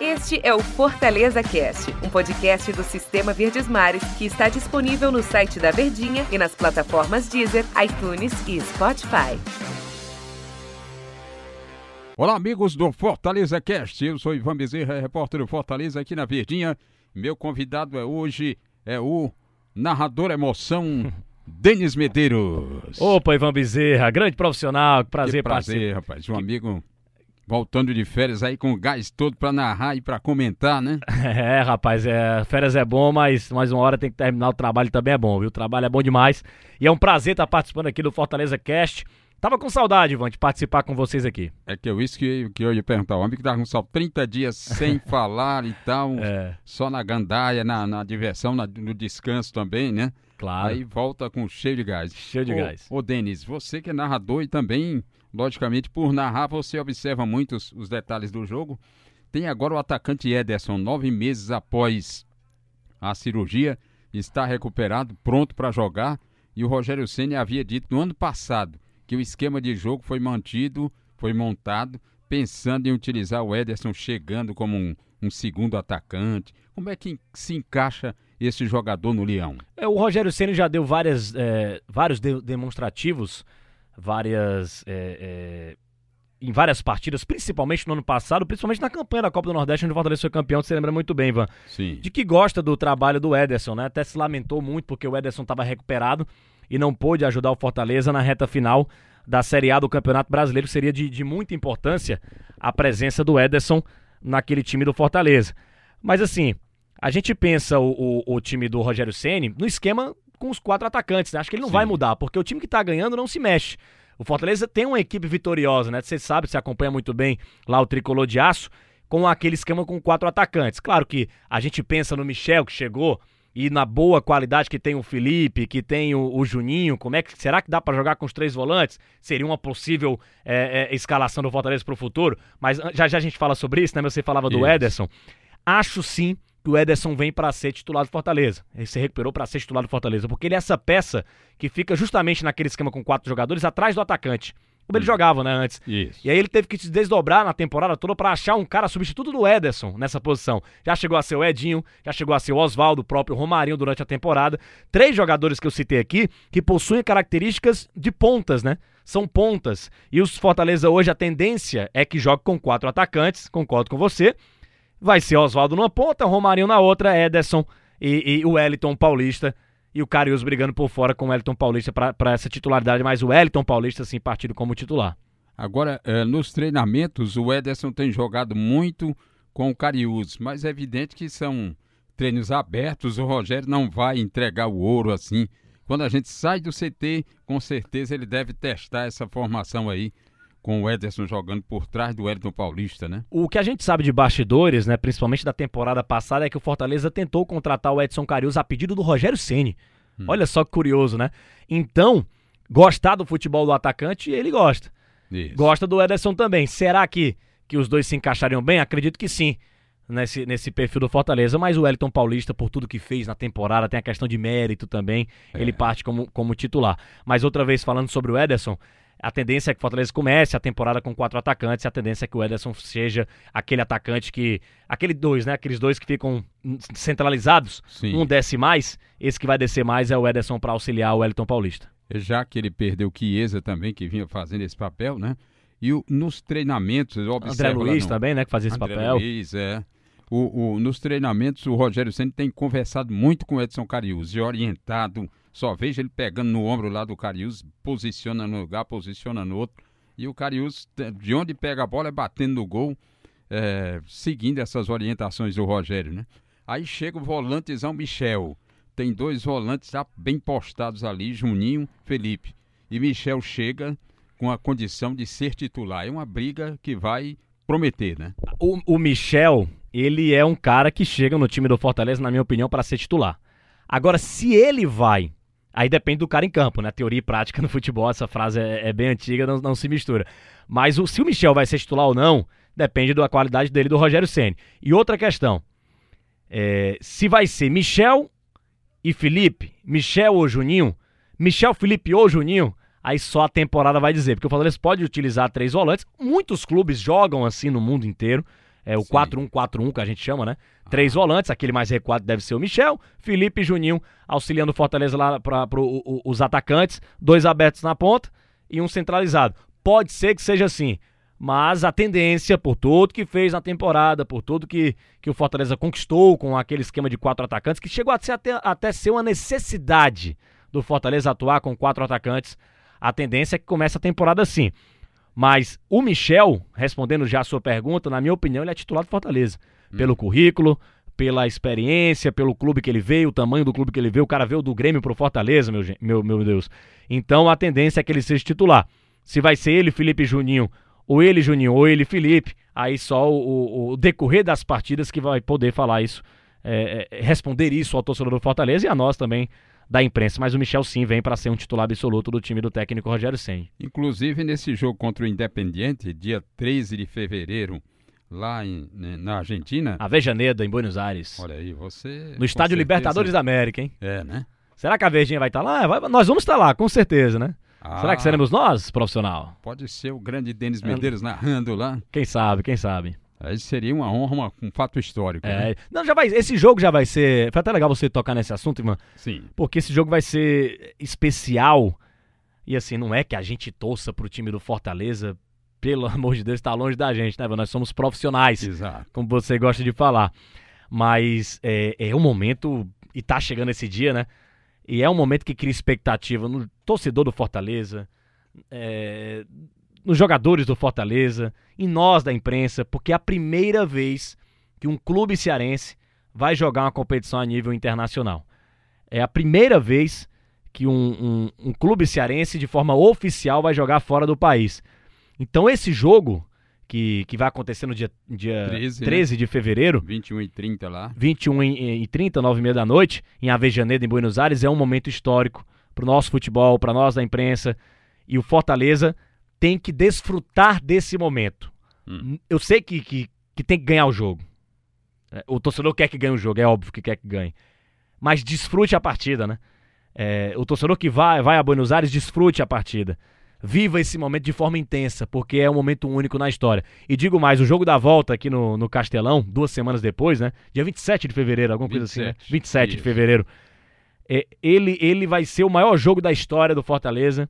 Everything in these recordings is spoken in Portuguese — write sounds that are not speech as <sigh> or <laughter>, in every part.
Este é o Fortaleza Cast, um podcast do Sistema Verdes Mares que está disponível no site da Verdinha e nas plataformas Deezer, iTunes e Spotify. Olá, amigos do Fortaleza Cast. Eu sou Ivan Bezerra, repórter do Fortaleza aqui na Verdinha. Meu convidado é hoje é o narrador emoção <laughs> Denis Medeiros. Opa, Ivan Bezerra, grande profissional, prazer, que prazer, parceiro. rapaz. Um amigo voltando de férias aí com o gás todo pra narrar e pra comentar, né? <laughs> É, rapaz, é, férias é bom, mas mais uma hora tem que terminar o trabalho também é bom, viu? O trabalho é bom demais. E é um prazer estar participando aqui do Fortaleza Cast. Tava com saudade, Ivan, de participar com vocês aqui. É que eu isso que, que eu ia perguntar. O homem que tava com só 30 dias sem <laughs> falar e tal, É. só na gandaia, na, na diversão, na- no descanso também, né? Claro. Aí volta com cheio de gás. Cheio de Ô- gás. Ô, Denis, você que é narrador e também, logicamente, por narrar, você observa muito os, os detalhes do jogo. Tem agora o atacante Ederson, nove meses após a cirurgia, está recuperado, pronto para jogar. E o Rogério Ceni havia dito no ano passado que o esquema de jogo foi mantido, foi montado, pensando em utilizar o Ederson chegando como um, um segundo atacante. Como é que se encaixa esse jogador no Leão? É, o Rogério Ceni já deu várias, é, vários de- demonstrativos, várias. é, é, em várias partidas, principalmente no ano passado, principalmente na campanha da Copa do Nordeste, onde o Fortaleza foi campeão, você lembra muito bem, Ivan. Sim. de que gosta do trabalho do Ederson, né? Até se lamentou muito porque o Ederson estava recuperado e não pôde ajudar o Fortaleza na reta final da Série A do Campeonato Brasileiro. Seria de, de muita importância a presença do Ederson naquele time do Fortaleza. Mas assim, a gente pensa o, o, o time do Rogério Ceni no esquema com os quatro atacantes. Né? Acho que ele não Sim. vai mudar, porque o time que está ganhando não se mexe. O Fortaleza tem uma equipe vitoriosa, né? Você sabe, você acompanha muito bem lá o tricolor de aço com aquele esquema com quatro atacantes. Claro que a gente pensa no Michel que chegou e na boa qualidade que tem o Felipe, que tem o, o Juninho, como é que será que dá pra jogar com os três volantes? Seria uma possível é, é, escalação do Fortaleza pro futuro? Mas ah, já já a gente fala sobre isso, né? Você falava do Isso. Ederson. Acho sim que o Ederson vem pra ser titular do Fortaleza. Ele se recuperou pra ser titular do Fortaleza, porque ele é essa peça que fica justamente naquele esquema com quatro jogadores atrás do atacante. Como ele jogava, né, antes. Isso. E aí ele teve que se desdobrar na temporada toda pra achar um cara substituto do Ederson nessa posição. Já chegou a ser o Edinho, já chegou a ser o Oswaldo, o próprio Romarinho durante a temporada. Três jogadores que eu citei aqui que possuem características de pontas, né? São pontas. E os Fortaleza hoje a tendência é que jogue com quatro atacantes, concordo com você. Vai ser Oswaldo numa ponta, Romarinho na outra, Ederson e, e o Wellington Paulista. E o Carius brigando por fora com o Wellington Paulista pra essa titularidade, mas o Wellington Paulista, sim, partido como titular. Agora, eh, nos treinamentos, o Ederson tem jogado muito com o Cariús, mas é evidente que são treinos abertos, o Rogério não vai entregar o ouro assim. Quando a gente sai do CT, com certeza ele deve testar essa formação aí, com o Ederson jogando por trás do Wellington Paulista, né? O que a gente sabe de bastidores, né, principalmente da temporada passada, é que o Fortaleza tentou contratar o Edson Carius a pedido do Rogério Ceni. Olha só que curioso, né? Então, gostar do futebol do atacante, ele gosta. Isso. Gosta do Ederson também. Será que, que os dois se encaixariam bem? Acredito que sim. Nesse, nesse perfil do Fortaleza, mas o Wellington Paulista, por tudo que fez na temporada, tem a questão de mérito também, ele parte como, como titular. Mas outra vez falando sobre o Ederson, a tendência é que o Fortaleza comece a temporada com quatro atacantes, a tendência é que o Ederson seja aquele atacante que. Aquele dois, né? Aqueles dois que ficam centralizados. Sim. Um desce mais, esse que vai descer mais é o Ederson para auxiliar o Wellington Paulista. Já que ele perdeu o Chiesa também, que vinha fazendo esse papel, né? E o- nos treinamentos, eu André observo lá Luiz no- também, né? Que fazia esse André papel. Luiz, é. O, o- nos treinamentos, o Rogério Senna tem conversado muito com o Edson Carius e orientado. Só vejo ele pegando no ombro lá do Carius, posiciona no lugar, posiciona no outro. E o Carius, te- de onde pega a bola, é batendo no gol, é, seguindo essas orientações do Rogério, né? Aí chega o volantezão Michel. Tem dois volantes já bem postados ali, Juninho, Felipe. E Michel chega com a condição de ser titular. É uma briga que vai prometer, né? O, o Michel, ele é um cara que chega no time do Fortaleza, na minha opinião, para ser titular. Agora, se ele vai, aí depende do cara em campo, né? Teoria e prática <laughs> no futebol, essa frase é, é bem antiga, não, não se mistura. Mas o, se o Michel vai ser titular ou não, depende da qualidade dele do Rogério Ceni. E outra questão, é, se vai ser Michel e Felipe, Michel ou Juninho, Michel, Felipe ou Juninho, aí só a temporada vai dizer, porque o Fortaleza pode utilizar três volantes. Muitos clubes jogam assim no mundo inteiro. É o 4-1-4-1 que a gente chama, né? Três volantes, aquele mais recuado deve ser o Michel, Felipe e Juninho auxiliando o Fortaleza lá para os atacantes, dois abertos na ponta e um centralizado. Pode ser que seja assim, mas a tendência, por tudo que fez na temporada, por tudo que, que o Fortaleza conquistou com aquele esquema de quatro atacantes, que chegou a ser até, até ser uma necessidade do Fortaleza atuar com quatro atacantes, a tendência é que comece a temporada assim. Mas o Michel, respondendo já a sua pergunta, na minha opinião, ele é titular do Fortaleza. Hum. Pelo currículo, pela experiência, pelo clube que ele veio, o tamanho do clube que ele veio. O cara veio do Grêmio pro Fortaleza, meu, meu, meu Deus. Então a tendência é que ele seja titular. Se vai ser ele, Felipe Juninho, ou ele, Juninho, ou ele, Felipe, aí só o, o decorrer das partidas que vai poder falar isso, é, é, responder isso ao torcedor do Fortaleza e a nós também da imprensa, mas o Michel sim vem para ser um titular absoluto do time do técnico Rogério Senni. Inclusive nesse jogo contra o Independiente, dia 13 de fevereiro, lá em, né, na Argentina. Avejaneda, em Buenos Aires. Olha aí, você. No Estádio Libertadores da América, hein? É, né? Será que a Verdinha vai estar tá lá? Vai, nós vamos estar tá lá, com certeza, né? Ah, Será que seremos nós, profissional? Pode ser o grande Denis Medeiros é. narrando lá. Quem sabe, quem sabe. Aí seria uma honra, um fato histórico. É. Né? Não, já vai. Esse jogo já vai ser. Foi até legal você tocar nesse assunto, irmã. Sim. Porque esse jogo vai ser especial. E assim, não é que a gente torça pro time do Fortaleza. Pelo <laughs> amor de Deus, está longe da gente, né? Nós somos profissionais. Exato. Como você gosta de falar. Mas é, é um momento. E tá chegando esse dia, né? E é um momento que cria expectativa no torcedor do Fortaleza. É, nos jogadores do Fortaleza, em nós da imprensa, porque é a primeira vez que um clube cearense vai jogar uma competição a nível internacional. É a primeira vez que um, um, um clube cearense, de forma oficial, vai jogar fora do país. Então, esse jogo, que, que vai acontecer no dia, dia 13, 13 né? de fevereiro. 21 e 30 lá. 21 e 30, 9 e meia da noite, em Avejaneda, em Buenos Aires, é um momento histórico para o nosso futebol, para nós da imprensa. E o Fortaleza tem que desfrutar desse momento. Hum. Eu sei que, que, que tem que ganhar o jogo. É, o torcedor quer que ganhe o jogo, é óbvio que quer que ganhe. Mas desfrute a partida, né? É, o torcedor que vai, vai a Buenos Aires, desfrute a partida. Viva esse momento de forma intensa, porque é um momento único na história. E digo mais, o jogo da volta aqui no, no Castelão, duas semanas depois, né? Dia 27 de fevereiro, alguma 27, coisa assim, né? 27 isso. de fevereiro. É, ele, ele vai ser o maior jogo da história do Fortaleza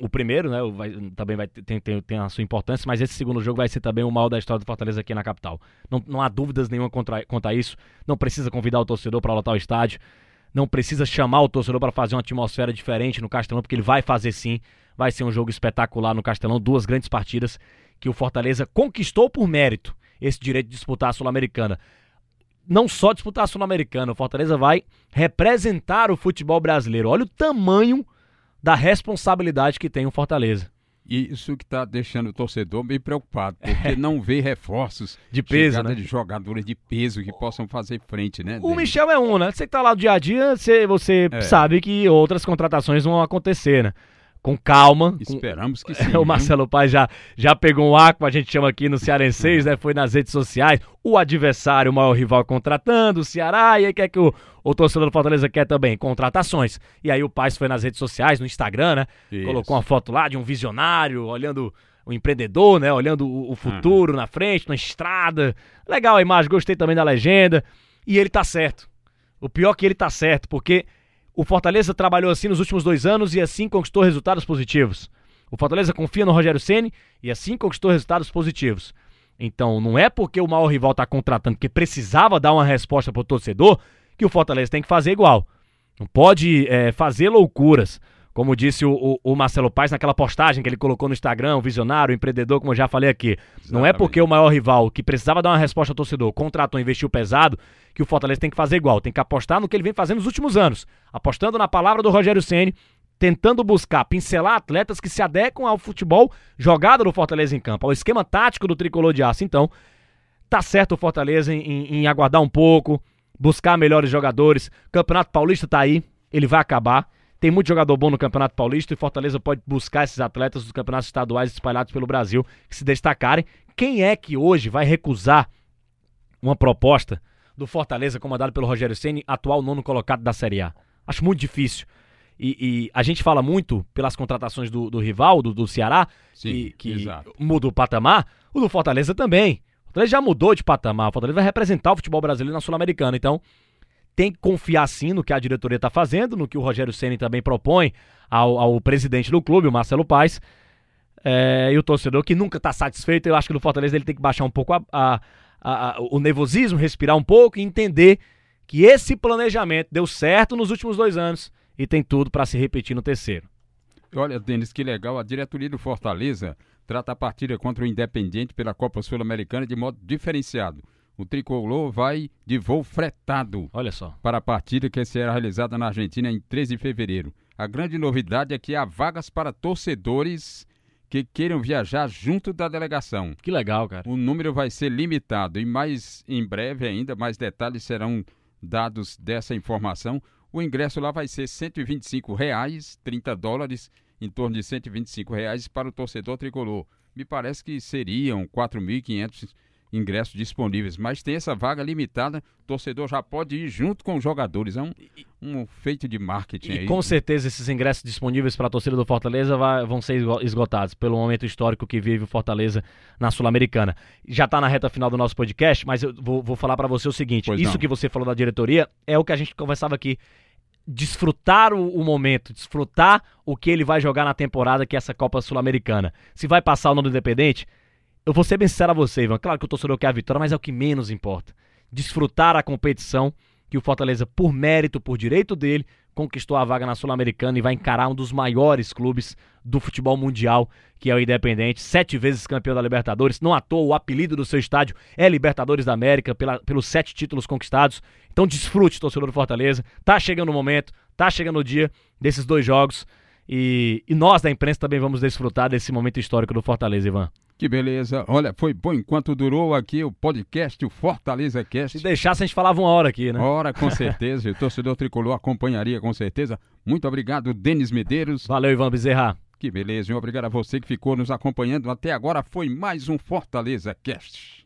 o primeiro, né, vai, também vai tem, tem, tem, a sua importância, mas esse segundo jogo vai ser também o mal da história do Fortaleza aqui na capital. Não, não há dúvidas nenhuma contra, quanto a isso. Não precisa convidar o torcedor para lotar o estádio. Não precisa chamar o torcedor para fazer uma atmosfera diferente no Castelão, porque ele vai fazer sim. Vai ser um jogo espetacular no Castelão. Duas grandes partidas que o Fortaleza conquistou por mérito esse direito de disputar a Sul-Americana. Não só disputar a Sul-Americana, o Fortaleza vai representar o futebol brasileiro. Olha o tamanho da responsabilidade que tem o Fortaleza. Isso que está deixando o torcedor bem preocupado, porque <laughs> é. não vê reforços de peso, né? de jogadores de peso que possam fazer frente, né? O dele. Michel é um, né? Você que tá lá do dia a dia, você, você é. sabe que outras contratações vão acontecer, né? Com calma. Esperamos com... que <laughs> sim. o Marcelo Paz já, já pegou um ar, como a gente chama aqui no Cearenseis, né? Foi nas redes sociais. O adversário, o maior rival contratando, o Ceará, e aí quer que o, o torcedor do Fortaleza quer também? Contratações. E aí o Paz foi nas redes sociais, no Instagram, né? Isso. Colocou uma foto lá de um visionário, olhando o empreendedor, né? Olhando o, o futuro uhum. na frente, na estrada. Legal a imagem, gostei também da legenda. E ele tá certo. O pior é que ele tá certo, porque o Fortaleza trabalhou assim nos últimos dois anos e assim conquistou resultados positivos. O Fortaleza confia no Rogério Ceni e assim conquistou resultados positivos. Então, não é porque o maior rival está contratando que precisava dar uma resposta para o torcedor que o Fortaleza tem que fazer igual. Não pode é, fazer loucuras. Como disse o, o, o, Marcelo Paes naquela postagem que ele colocou no Instagram, o visionário, o empreendedor, como eu já falei aqui. Exatamente. Não é porque o maior rival, que precisava dar uma resposta ao torcedor, contratou e investiu pesado, que o Fortaleza tem que fazer igual. Tem que apostar no que ele vem fazendo nos últimos anos. Apostando na palavra do Rogério Ceni, tentando buscar, pincelar atletas que se adequam ao futebol jogado no Fortaleza em campo, ao esquema tático do tricolor de aço. Então, tá certo o Fortaleza em, em, em aguardar um pouco, buscar melhores jogadores. Campeonato Paulista tá aí, ele vai acabar. Tem muito jogador bom no Campeonato Paulista e Fortaleza pode buscar esses atletas dos campeonatos estaduais espalhados pelo Brasil que se destacarem. Quem é que hoje vai recusar uma proposta do Fortaleza comandado pelo Rogério Ceni, atual nono colocado da Série A? Acho muito difícil. E, e a gente fala muito pelas contratações do, do rival, do, do Ceará, Sim, que, que exato. muda o patamar, o do Fortaleza também. O Fortaleza já mudou de patamar. O Fortaleza vai representar o futebol brasileiro na Sul-Americana. Então, tem que confiar sim no que a diretoria está fazendo, no que o Rogério Ceni também propõe ao, ao presidente do clube, o Marcelo Paes. É, e o torcedor que nunca está satisfeito, eu acho que no Fortaleza ele tem que baixar um pouco a, a, a, o nervosismo, respirar um pouco e entender que esse planejamento deu certo nos últimos dois anos e tem tudo para se repetir no terceiro. Olha, Denis, que legal. A diretoria do Fortaleza trata a partida contra o Independente pela Copa Sul-Americana de modo diferenciado. O tricolor vai de voo fretado Olha só. para a partida que será realizada na Argentina em 13 de fevereiro. A grande novidade é que há vagas para torcedores que queiram viajar junto da delegação. Que legal, cara. O número vai ser limitado e mais em breve ainda mais detalhes serão dados dessa informação. O ingresso lá vai ser 125 reais, 30 dólares, em torno de 125 reais para o torcedor tricolor. Me parece que seriam 4.500 ingressos disponíveis, mas tem essa vaga limitada, o torcedor já pode ir junto com os jogadores. É um, um feito de marketing E aí. com certeza esses ingressos disponíveis para a torcida do Fortaleza vai- vão ser esgo- esgotados pelo momento histórico que vive o Fortaleza na Sul-Americana. Já está na reta final do nosso podcast, mas eu vou, vou falar para você o seguinte: Pois isso não. que você falou da diretoria é o que a gente conversava aqui. Desfrutar o, o momento, desfrutar o que ele vai jogar na temporada, que é essa Copa Sul-Americana. Se vai passar o nome do Independente, eu vou ser bem sincero a você, Ivan. Claro que o torcedor quer a vitória, mas é o que menos importa. Desfrutar a competição que o Fortaleza, por mérito, por direito dele, conquistou a vaga na Sul-Americana e vai encarar um dos maiores clubes do futebol mundial, que é o Independente, sete vezes campeão da Libertadores. Não à toa, o apelido do seu estádio é Libertadores da América, pela- pelos sete títulos conquistados. Então desfrute, torcedor do Fortaleza. Tá chegando o momento, tá chegando o dia desses dois jogos. E, e nós da imprensa também vamos desfrutar desse momento histórico do Fortaleza, Ivan. Que beleza. Olha, foi bom enquanto durou aqui o podcast, o Fortaleza Cast. Se deixasse, a gente falava uma hora aqui, né? Ora, com certeza. o torcedor tricolor acompanharia com certeza. Muito obrigado, Denis Medeiros. Valeu, Ivan Bezerra. Que beleza. E obrigado a você que ficou nos acompanhando até agora. Foi mais um Fortaleza Cast.